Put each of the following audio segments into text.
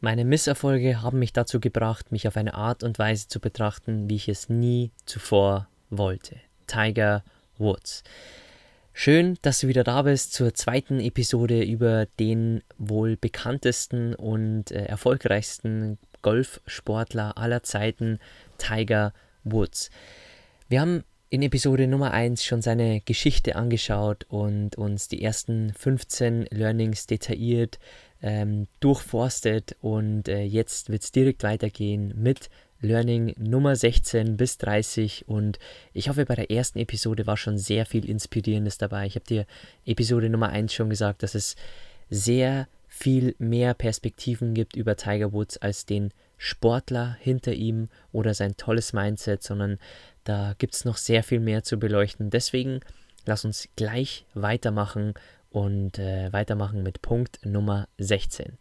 Meine Misserfolge haben mich dazu gebracht, mich auf eine Art und Weise zu betrachten, wie ich es nie zuvor wollte. Tiger Woods. Schön, dass du wieder da bist zur zweiten Episode über den wohl bekanntesten und äh, erfolgreichsten Golfsportler aller Zeiten, Tiger Woods. Wir haben in Episode Nummer 1 schon seine Geschichte angeschaut und uns die ersten 15 Learnings detailliert ähm, durchforstet und äh, jetzt wird es direkt weitergehen mit Learning Nummer 16 bis 30 und ich hoffe, bei der ersten Episode war schon sehr viel Inspirierendes dabei. Ich habe dir Episode Nummer 1 schon gesagt, dass es sehr viel mehr Perspektiven gibt über Tiger Woods als den Sportler hinter ihm oder sein tolles Mindset, sondern da gibt es noch sehr viel mehr zu beleuchten. Deswegen lass uns gleich weitermachen und äh, weitermachen mit Punkt Nummer 16.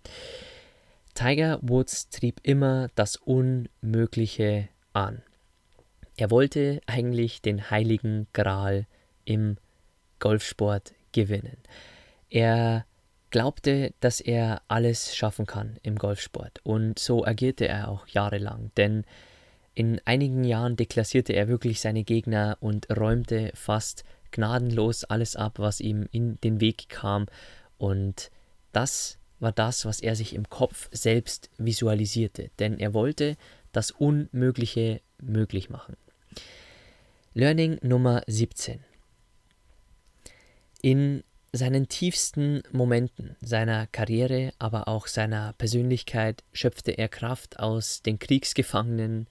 Tiger Woods trieb immer das Unmögliche an. Er wollte eigentlich den heiligen Gral im Golfsport gewinnen. Er glaubte, dass er alles schaffen kann im Golfsport und so agierte er auch jahrelang, denn in einigen Jahren deklassierte er wirklich seine Gegner und räumte fast gnadenlos alles ab, was ihm in den Weg kam. Und das war das, was er sich im Kopf selbst visualisierte, denn er wollte das Unmögliche möglich machen. Learning Nummer 17. In seinen tiefsten Momenten seiner Karriere, aber auch seiner Persönlichkeit schöpfte er Kraft aus den Kriegsgefangenen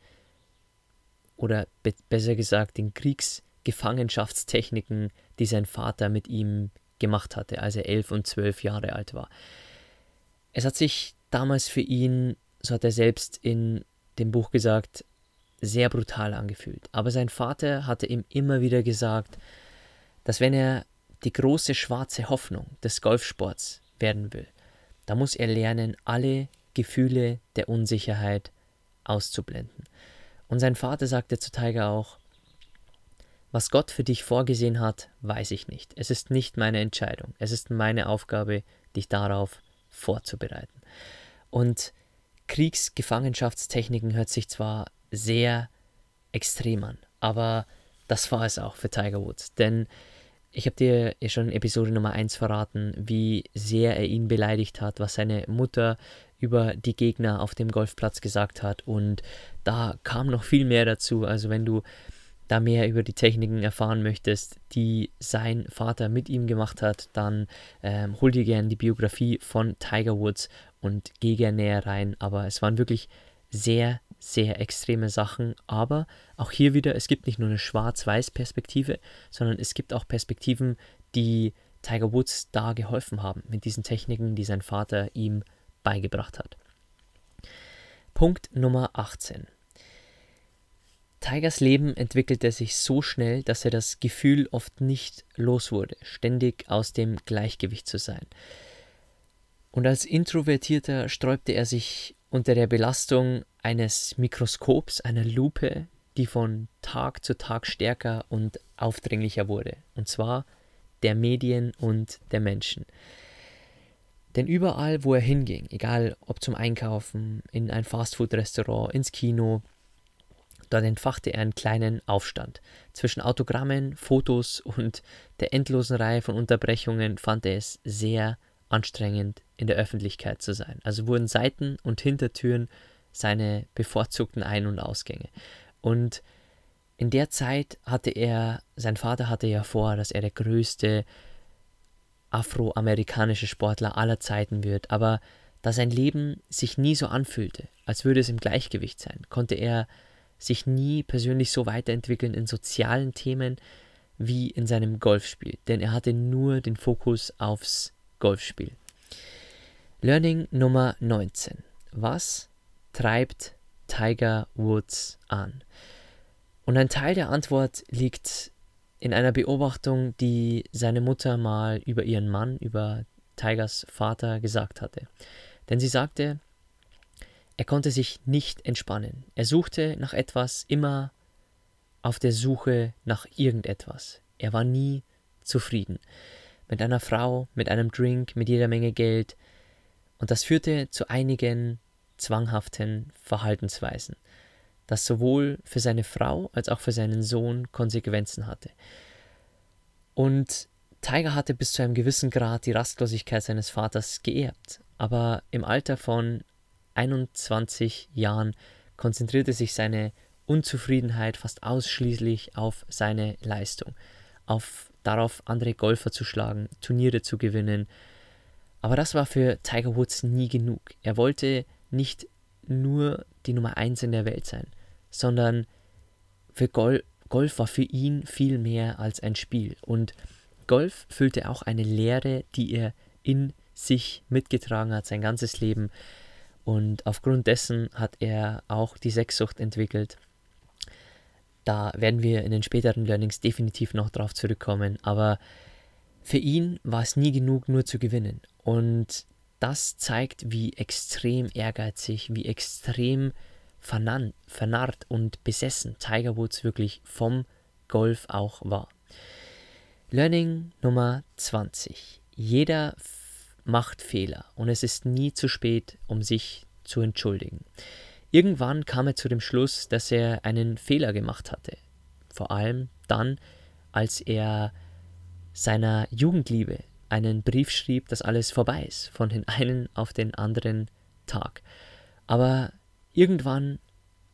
oder be besser gesagt den Kriegsgefangenen Gefangenschaftstechniken, die sein Vater mit ihm gemacht hatte, als er elf und zwölf Jahre alt war. Es hat sich damals für ihn, so hat er selbst in dem Buch gesagt, sehr brutal angefühlt. Aber sein Vater hatte ihm immer wieder gesagt, dass wenn er die große schwarze Hoffnung des Golfsports werden will, da muss er lernen, alle Gefühle der Unsicherheit auszublenden. Und sein Vater sagte zu Tiger auch, was Gott für dich vorgesehen hat, weiß ich nicht. Es ist nicht meine Entscheidung. Es ist meine Aufgabe, dich darauf vorzubereiten. Und Kriegsgefangenschaftstechniken hört sich zwar sehr extrem an, aber das war es auch für Tiger Woods. Denn ich habe dir ja schon in Episode Nummer 1 verraten, wie sehr er ihn beleidigt hat, was seine Mutter über die Gegner auf dem Golfplatz gesagt hat. Und da kam noch viel mehr dazu. Also wenn du da mehr über die Techniken erfahren möchtest, die sein Vater mit ihm gemacht hat, dann ähm, hol dir gerne die Biografie von Tiger Woods und geh gerne näher rein. Aber es waren wirklich sehr, sehr extreme Sachen. Aber auch hier wieder, es gibt nicht nur eine Schwarz-Weiß-Perspektive, sondern es gibt auch Perspektiven, die Tiger Woods da geholfen haben mit diesen Techniken, die sein Vater ihm beigebracht hat. Punkt Nummer 18. Tigers Leben entwickelte sich so schnell, dass er das Gefühl oft nicht los wurde, ständig aus dem Gleichgewicht zu sein. Und als Introvertierter sträubte er sich unter der Belastung eines Mikroskops, einer Lupe, die von Tag zu Tag stärker und aufdringlicher wurde, und zwar der Medien und der Menschen. Denn überall, wo er hinging, egal ob zum Einkaufen, in ein Fastfood-Restaurant, ins Kino, Dort entfachte er einen kleinen Aufstand. Zwischen Autogrammen, Fotos und der endlosen Reihe von Unterbrechungen fand er es sehr anstrengend, in der Öffentlichkeit zu sein. Also wurden Seiten und Hintertüren seine bevorzugten Ein- und Ausgänge. Und in der Zeit hatte er, sein Vater hatte ja vor, dass er der größte afroamerikanische Sportler aller Zeiten wird, aber da sein Leben sich nie so anfühlte, als würde es im Gleichgewicht sein, konnte er sich nie persönlich so weiterentwickeln in sozialen Themen wie in seinem Golfspiel, denn er hatte nur den Fokus aufs Golfspiel. Learning Nummer 19. Was treibt Tiger Woods an? Und ein Teil der Antwort liegt in einer Beobachtung, die seine Mutter mal über ihren Mann, über Tigers Vater gesagt hatte. Denn sie sagte, er konnte sich nicht entspannen. Er suchte nach etwas, immer auf der Suche nach irgendetwas. Er war nie zufrieden. Mit einer Frau, mit einem Drink, mit jeder Menge Geld. Und das führte zu einigen zwanghaften Verhaltensweisen das sowohl für seine Frau als auch für seinen Sohn Konsequenzen hatte. Und Tiger hatte bis zu einem gewissen Grad die Rastlosigkeit seines Vaters geerbt, aber im Alter von 21 Jahren konzentrierte sich seine Unzufriedenheit fast ausschließlich auf seine Leistung, auf darauf andere Golfer zu schlagen, Turniere zu gewinnen. Aber das war für Tiger Woods nie genug. Er wollte nicht nur die Nummer 1 in der Welt sein sondern für Gol Golf war für ihn viel mehr als ein Spiel. Und Golf füllte auch eine Leere, die er in sich mitgetragen hat, sein ganzes Leben. Und aufgrund dessen hat er auch die Sexsucht entwickelt. Da werden wir in den späteren Learnings definitiv noch drauf zurückkommen. Aber für ihn war es nie genug, nur zu gewinnen. Und das zeigt, wie extrem ehrgeizig, wie extrem vernarrt, und besessen Tiger Woods wirklich vom Golf auch war. Learning Nummer 20. Jeder macht Fehler und es ist nie zu spät, um sich zu entschuldigen. Irgendwann kam er zu dem Schluss, dass er einen Fehler gemacht hatte. Vor allem dann, als er seiner Jugendliebe einen Brief schrieb, dass alles vorbei ist, von den einen auf den anderen Tag. Aber Irgendwann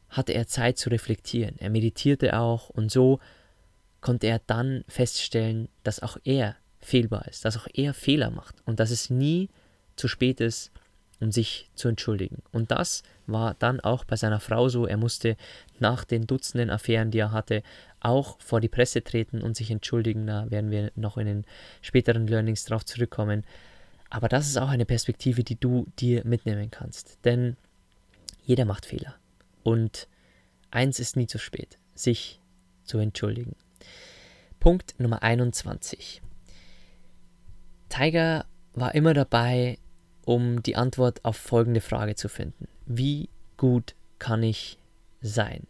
hatte er Zeit zu reflektieren. Er meditierte auch und so konnte er dann feststellen, dass auch er fehlbar ist, dass auch er Fehler macht und dass es nie zu spät ist, um sich zu entschuldigen. Und das war dann auch bei seiner Frau so. Er musste nach den Dutzenden Affären, die er hatte, auch vor die Presse treten und sich entschuldigen. Da werden wir noch in den späteren Learnings drauf zurückkommen. Aber das ist auch eine Perspektive, die du dir mitnehmen kannst. Denn jeder macht Fehler. Und eins ist nie zu spät, sich zu entschuldigen. Punkt Nummer 21. Tiger war immer dabei, um die Antwort auf folgende Frage zu finden. Wie gut kann ich sein?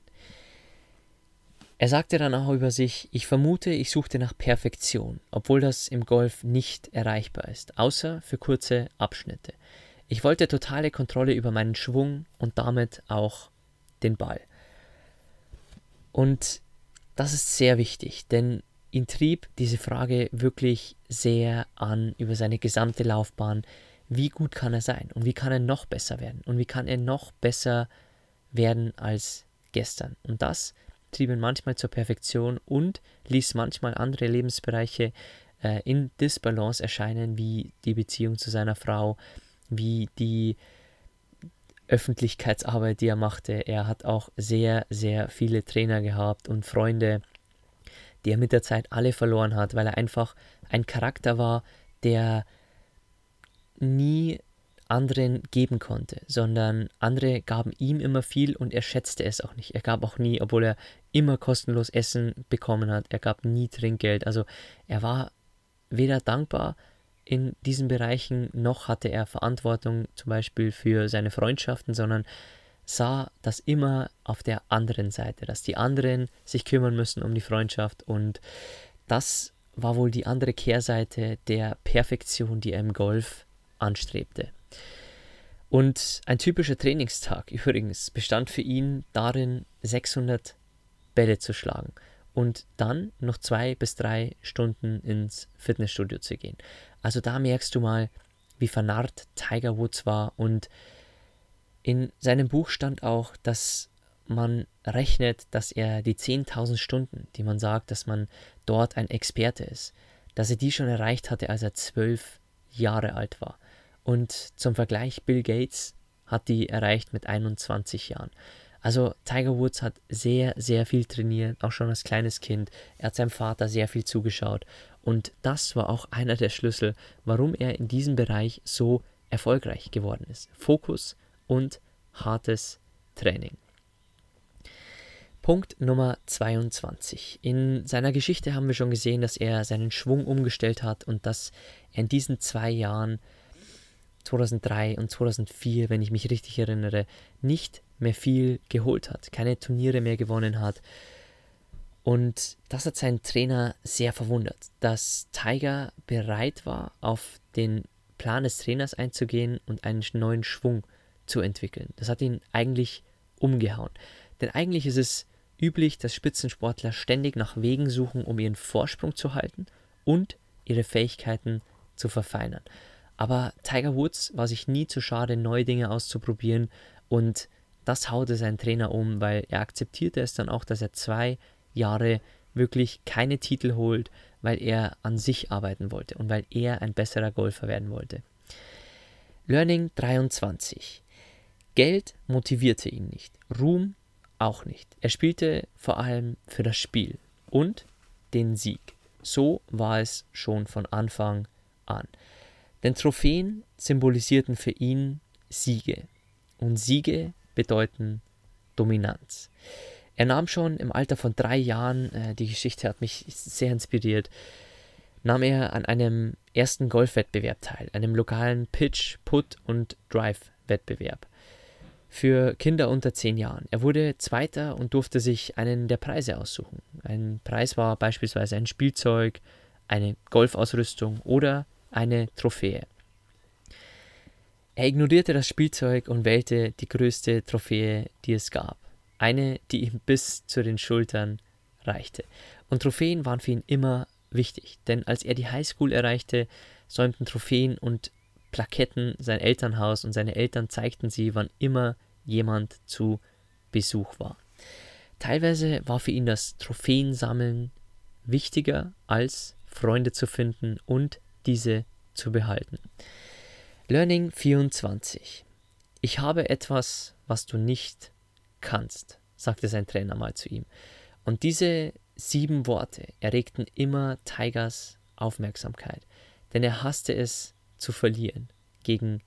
Er sagte dann auch über sich, ich vermute, ich suchte nach Perfektion, obwohl das im Golf nicht erreichbar ist, außer für kurze Abschnitte. Ich wollte totale Kontrolle über meinen Schwung und damit auch den Ball. Und das ist sehr wichtig, denn ihn trieb diese Frage wirklich sehr an über seine gesamte Laufbahn. Wie gut kann er sein und wie kann er noch besser werden und wie kann er noch besser werden als gestern? Und das trieb ihn manchmal zur Perfektion und ließ manchmal andere Lebensbereiche äh, in Disbalance erscheinen, wie die Beziehung zu seiner Frau, wie die Öffentlichkeitsarbeit, die er machte. Er hat auch sehr, sehr viele Trainer gehabt und Freunde, die er mit der Zeit alle verloren hat, weil er einfach ein Charakter war, der nie anderen geben konnte, sondern andere gaben ihm immer viel und er schätzte es auch nicht. Er gab auch nie, obwohl er immer kostenlos Essen bekommen hat, er gab nie Trinkgeld. Also er war weder dankbar in diesen Bereichen, noch hatte er Verantwortung zum Beispiel für seine Freundschaften, sondern sah das immer auf der anderen Seite, dass die anderen sich kümmern müssen um die Freundschaft und das war wohl die andere Kehrseite der Perfektion, die er im Golf anstrebte. Und ein typischer Trainingstag übrigens bestand für ihn darin, 600 Bälle zu schlagen und dann noch zwei bis drei Stunden ins Fitnessstudio zu gehen. Also da merkst du mal, wie vernarrt Tiger Woods war und In seinem Buch stand auch, dass man rechnet, dass er die 10.000 Stunden, die man sagt, dass man dort ein Experte ist, dass er die schon erreicht hatte, als er zwölf Jahre alt war. Und zum Vergleich, Bill Gates hat die erreicht mit 21 Jahren. Also Tiger Woods hat sehr, sehr viel trainiert, auch schon als kleines Kind. Er hat seinem Vater sehr viel zugeschaut. Und das war auch einer der Schlüssel, warum er in diesem Bereich so erfolgreich geworden ist. Fokus und hartes Training. Punkt Nummer 22. In seiner Geschichte haben wir schon gesehen, dass er seinen Schwung umgestellt hat und dass er in diesen zwei Jahren 2003 und 2004, wenn ich mich richtig erinnere, nicht mehr viel geholt hat, keine Turniere mehr gewonnen hat. Und das hat seinen Trainer sehr verwundert, dass Tiger bereit war, auf den Plan des Trainers einzugehen und einen neuen Schwung zu entwickeln. Das hat ihn eigentlich umgehauen. Denn eigentlich ist es üblich, dass Spitzensportler ständig nach Wegen suchen, um ihren Vorsprung zu halten und ihre Fähigkeiten zu verfeinern. Aber Tiger Woods war sich nie zu schade, neue Dinge auszuprobieren und das haute sein Trainer um, weil er akzeptierte es dann auch, dass er zwei Jahre wirklich keine Titel holt, weil er an sich arbeiten wollte und weil er ein besserer Golfer werden wollte. Learning 23. Geld motivierte ihn nicht, Ruhm auch nicht. Er spielte vor allem für das Spiel und den Sieg. So war es schon von Anfang an. Denn Trophäen symbolisierten für ihn Siege. Und Siege bedeuten Dominanz. Er nahm schon im Alter von drei Jahren, äh, die Geschichte hat mich sehr inspiriert, nahm er an einem ersten Golfwettbewerb teil, einem lokalen Pitch, Put und Drive-Wettbewerb für Kinder unter 10 Jahren. Er wurde Zweiter und durfte sich einen der Preise aussuchen. Ein Preis war beispielsweise ein Spielzeug, eine Golfausrüstung oder eine Trophäe. Er ignorierte das Spielzeug und wählte die größte Trophäe, die es gab. Eine, die ihm bis zu den Schultern reichte. Und Trophäen waren für ihn immer wichtig, denn als er die Highschool erreichte, säumten Trophäen und Plaketten sein Elternhaus und seine Eltern zeigten sie, wann immer jemand zu Besuch war. Teilweise war für ihn das Trophäensammeln wichtiger als Freunde zu finden und diese zu behalten. Learning 24. Ich habe etwas, was du nicht kannst, sagte sein Trainer mal zu ihm. Und diese sieben Worte erregten immer Tigers Aufmerksamkeit, denn er hasste es, zu verlieren gegen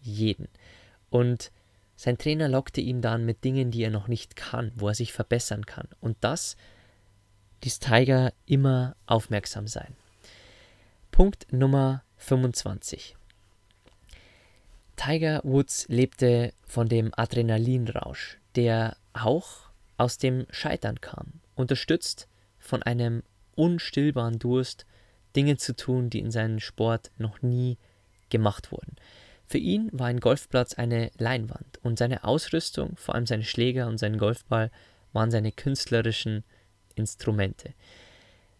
jeden. Und sein Trainer lockte ihn dann mit Dingen, die er noch nicht kann, wo er sich verbessern kann. Und das ließ Tiger immer aufmerksam sein. Punkt Nummer 25. Tiger Woods lebte von dem Adrenalinrausch, der auch aus dem Scheitern kam, unterstützt von einem unstillbaren Durst, Dinge zu tun, die in seinem Sport noch nie gemacht wurden. Für ihn war ein Golfplatz eine Leinwand und seine Ausrüstung, vor allem seine Schläger und sein Golfball, waren seine künstlerischen Instrumente.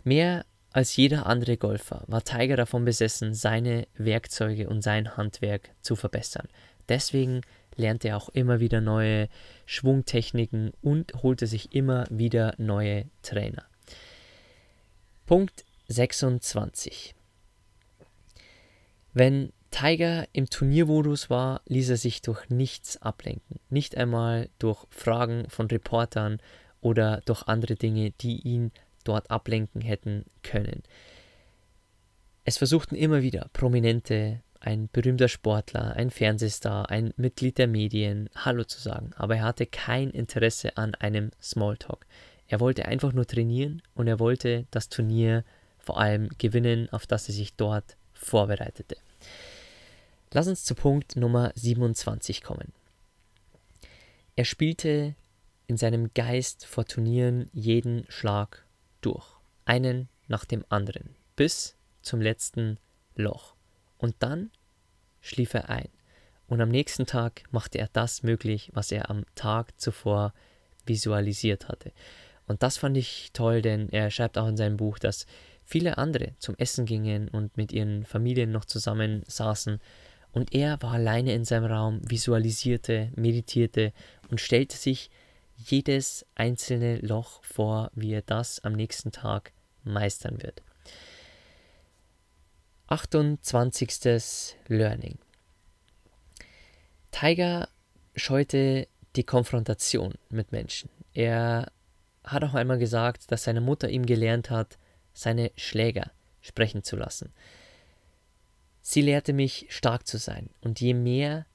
Mehr als jeder andere Golfer war Tiger davon besessen, seine Werkzeuge und sein Handwerk zu verbessern. Deswegen lernte er auch immer wieder neue Schwungtechniken und holte sich immer wieder neue Trainer. Punkt 26. Wenn Tiger im Turniermodus war, ließ er sich durch nichts ablenken. Nicht einmal durch Fragen von Reportern oder durch andere Dinge, die ihn dort ablenken hätten können. Es versuchten immer wieder Prominente, ein berühmter Sportler, ein Fernsehstar, ein Mitglied der Medien Hallo zu sagen, aber er hatte kein Interesse an einem Smalltalk. Er wollte einfach nur trainieren und er wollte das Turnier vor allem gewinnen, auf das er sich dort vorbereitete. Lass uns zu Punkt Nummer 27 kommen. Er spielte in seinem Geist vor Turnieren jeden Schlag durch, einen nach dem anderen, bis zum letzten Loch. Und dann schlief er ein. Und am nächsten Tag machte er das möglich, was er am Tag zuvor visualisiert hatte. Und das fand ich toll, denn er schreibt auch in seinem Buch, dass viele andere zum Essen gingen und mit ihren Familien noch zusammen saßen Und er war alleine in seinem Raum, visualisierte, meditierte und stellte sich jedes einzelne Loch vor, wie er das am nächsten Tag meistern wird. 28. Learning. Tiger scheute die Konfrontation mit Menschen. Er hat auch einmal gesagt, dass seine Mutter ihm gelernt hat, seine Schläger sprechen zu lassen. Sie lehrte mich, stark zu sein, und je mehr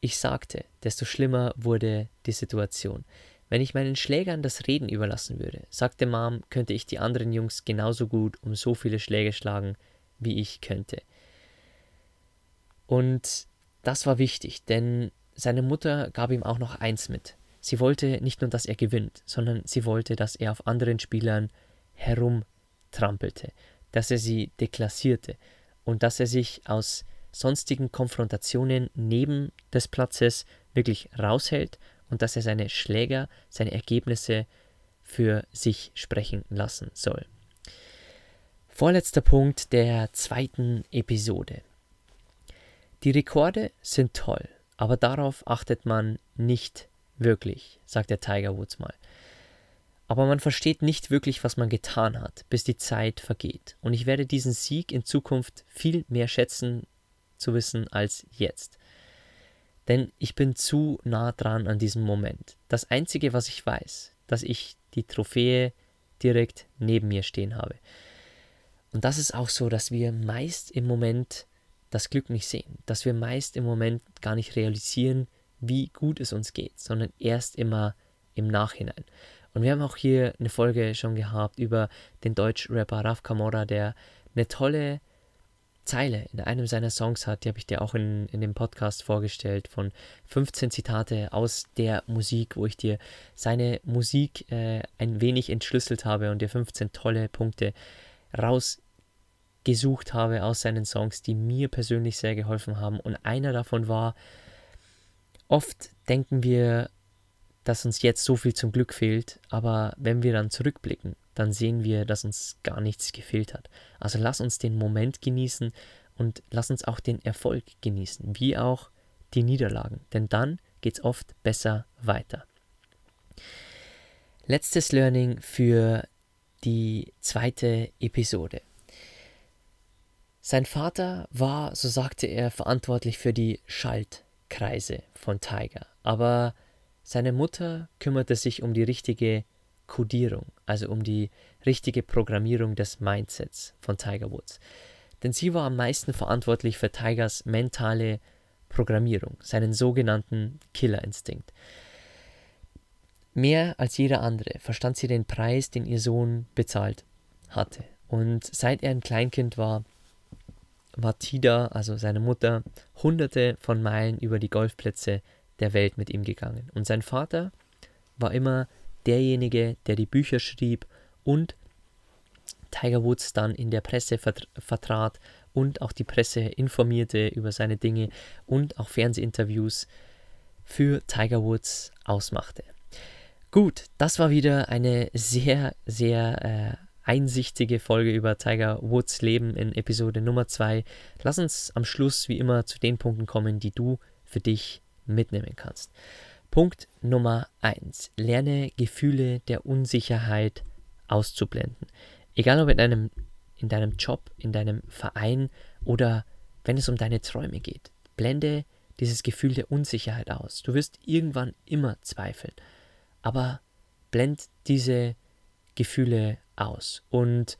ich sagte, desto schlimmer wurde die Situation. Wenn ich meinen Schlägern das Reden überlassen würde, sagte Mom, könnte ich die anderen Jungs genauso gut um so viele Schläge schlagen, wie ich könnte. Und das war wichtig, denn seine Mutter gab ihm auch noch eins mit. Sie wollte nicht nur, dass er gewinnt, sondern sie wollte, dass er auf anderen Spielern herumtrampelte, dass er sie deklassierte und dass er sich aus sonstigen Konfrontationen neben des Platzes wirklich raushält und dass er seine Schläger, seine Ergebnisse für sich sprechen lassen soll. Vorletzter Punkt der zweiten Episode. Die Rekorde sind toll, aber darauf achtet man nicht wirklich, sagt der Tiger Woods mal. Aber man versteht nicht wirklich, was man getan hat, bis die Zeit vergeht. Und ich werde diesen Sieg in Zukunft viel mehr schätzen zu wissen als jetzt. Denn ich bin zu nah dran an diesem Moment. Das Einzige, was ich weiß, dass ich die Trophäe direkt neben mir stehen habe. Und das ist auch so, dass wir meist im Moment das Glück nicht sehen, dass wir meist im Moment gar nicht realisieren, wie gut es uns geht, sondern erst immer im Nachhinein. Und wir haben auch hier eine Folge schon gehabt über den Deutsch-Rapper Raf Kamora, der eine tolle Zeile in einem seiner Songs hat, die habe ich dir auch in, in dem Podcast vorgestellt, von 15 Zitate aus der Musik, wo ich dir seine Musik äh, ein wenig entschlüsselt habe und dir 15 tolle Punkte rausgesucht habe aus seinen Songs, die mir persönlich sehr geholfen haben. Und einer davon war, oft denken wir, dass uns jetzt so viel zum Glück fehlt, aber wenn wir dann zurückblicken, dann sehen wir, dass uns gar nichts gefehlt hat. Also lass uns den Moment genießen und lass uns auch den Erfolg genießen, wie auch die Niederlagen, denn dann geht es oft besser weiter. Letztes Learning für die zweite Episode. Sein Vater war, so sagte er, verantwortlich für die Schaltkreise von Tiger, aber seine Mutter kümmerte sich um die richtige Codierung, also um die richtige Programmierung des Mindsets von Tiger Woods. Denn sie war am meisten verantwortlich für Tigers mentale Programmierung, seinen sogenannten Killerinstinkt. Mehr als jeder andere verstand sie den Preis, den ihr Sohn bezahlt hatte. Und seit er ein Kleinkind war, war Tida, also seine Mutter, hunderte von Meilen über die Golfplätze der Welt mit ihm gegangen. Und sein Vater war immer derjenige, der die Bücher schrieb und Tiger Woods dann in der Presse vertrat und auch die Presse informierte über seine Dinge und auch Fernsehinterviews für Tiger Woods ausmachte. Gut, das war wieder eine sehr, sehr äh, einsichtige Folge über Tiger Woods Leben in Episode Nummer 2. Lass uns am Schluss wie immer zu den Punkten kommen, die du für dich mitnehmen kannst. Punkt Nummer 1. Lerne Gefühle der Unsicherheit auszublenden. Egal ob in deinem, in deinem Job, in deinem Verein oder wenn es um deine Träume geht. Blende dieses Gefühl der Unsicherheit aus. Du wirst irgendwann immer zweifeln. Aber blend diese Gefühle aus und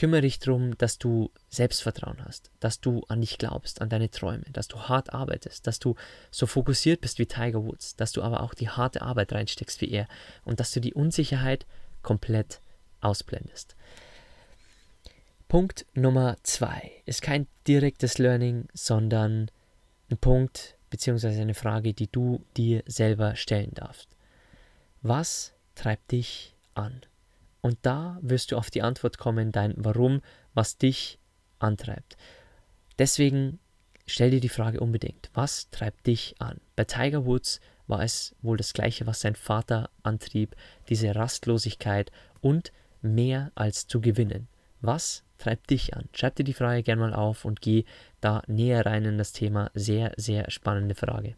Kümmere dich darum, dass du Selbstvertrauen hast, dass du an dich glaubst, an deine Träume, dass du hart arbeitest, dass du so fokussiert bist wie Tiger Woods, dass du aber auch die harte Arbeit reinsteckst wie er und dass du die Unsicherheit komplett ausblendest. Punkt Nummer zwei ist kein direktes Learning, sondern ein Punkt bzw. eine Frage, die du dir selber stellen darfst. Was treibt dich an? Und da wirst du auf die Antwort kommen, dein Warum, was dich antreibt. Deswegen stell dir die Frage unbedingt, was treibt dich an? Bei Tiger Woods war es wohl das gleiche, was sein Vater antrieb, diese Rastlosigkeit und mehr als zu gewinnen. Was treibt dich an? Schreib dir die Frage gerne mal auf und geh da näher rein in das Thema. Sehr, sehr spannende Frage.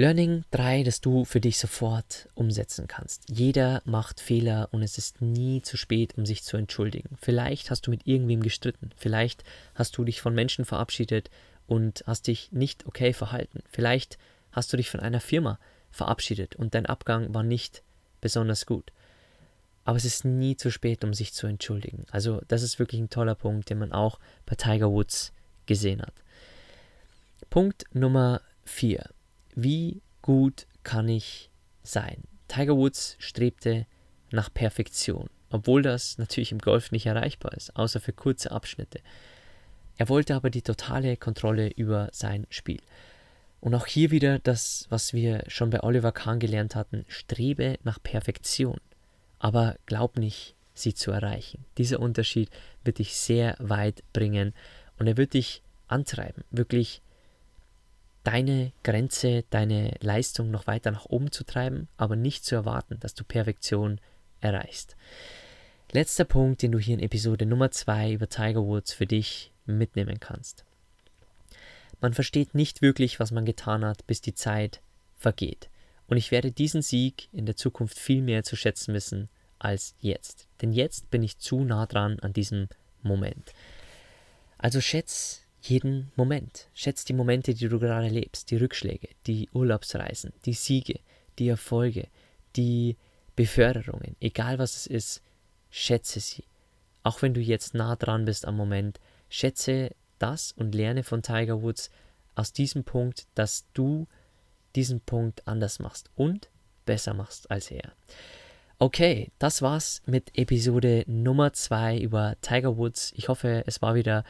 Learning 3, das du für dich sofort umsetzen kannst. Jeder macht Fehler und es ist nie zu spät, um sich zu entschuldigen. Vielleicht hast du mit irgendwem gestritten. Vielleicht hast du dich von Menschen verabschiedet und hast dich nicht okay verhalten. Vielleicht hast du dich von einer Firma verabschiedet und dein Abgang war nicht besonders gut. Aber es ist nie zu spät, um sich zu entschuldigen. Also das ist wirklich ein toller Punkt, den man auch bei Tiger Woods gesehen hat. Punkt Nummer 4 wie gut kann ich sein? Tiger Woods strebte nach Perfektion, obwohl das natürlich im Golf nicht erreichbar ist, außer für kurze Abschnitte. Er wollte aber die totale Kontrolle über sein Spiel. Und auch hier wieder das, was wir schon bei Oliver Kahn gelernt hatten, strebe nach Perfektion, aber glaub nicht, sie zu erreichen. Dieser Unterschied wird dich sehr weit bringen und er wird dich antreiben, wirklich deine Grenze, deine Leistung noch weiter nach oben zu treiben, aber nicht zu erwarten, dass du Perfektion erreichst. Letzter Punkt, den du hier in Episode Nummer 2 über Tiger Woods für dich mitnehmen kannst. Man versteht nicht wirklich, was man getan hat, bis die Zeit vergeht. Und ich werde diesen Sieg in der Zukunft viel mehr zu schätzen wissen als jetzt. Denn jetzt bin ich zu nah dran an diesem Moment. Also schätz jeden Moment. Schätzt die Momente, die du gerade lebst, die Rückschläge, die Urlaubsreisen, die Siege, die Erfolge, die Beförderungen, egal was es ist, schätze sie. Auch wenn du jetzt nah dran bist am Moment, schätze das und lerne von Tiger Woods aus diesem Punkt, dass du diesen Punkt anders machst und besser machst als er. Okay, das war's mit Episode Nummer 2 über Tiger Woods. Ich hoffe, es war wieder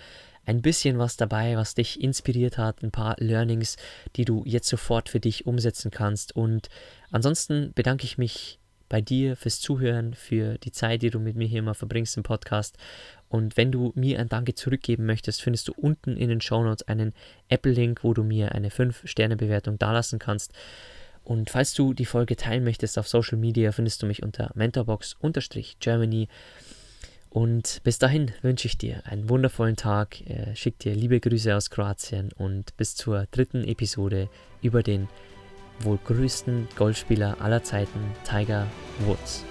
ein bisschen was dabei, was dich inspiriert hat, ein paar Learnings, die du jetzt sofort für dich umsetzen kannst. Und ansonsten bedanke ich mich bei dir fürs Zuhören, für die Zeit, die du mit mir hier immer verbringst im Podcast. Und wenn du mir ein Danke zurückgeben möchtest, findest du unten in den Show Notes einen Apple-Link, wo du mir eine 5-Sterne-Bewertung dalassen kannst. Und falls du die Folge teilen möchtest auf Social Media, findest du mich unter mentorbox-germany. Und bis dahin wünsche ich dir einen wundervollen Tag, äh, schick dir liebe Grüße aus Kroatien und bis zur dritten Episode über den wohl größten Golfspieler aller Zeiten, Tiger Woods.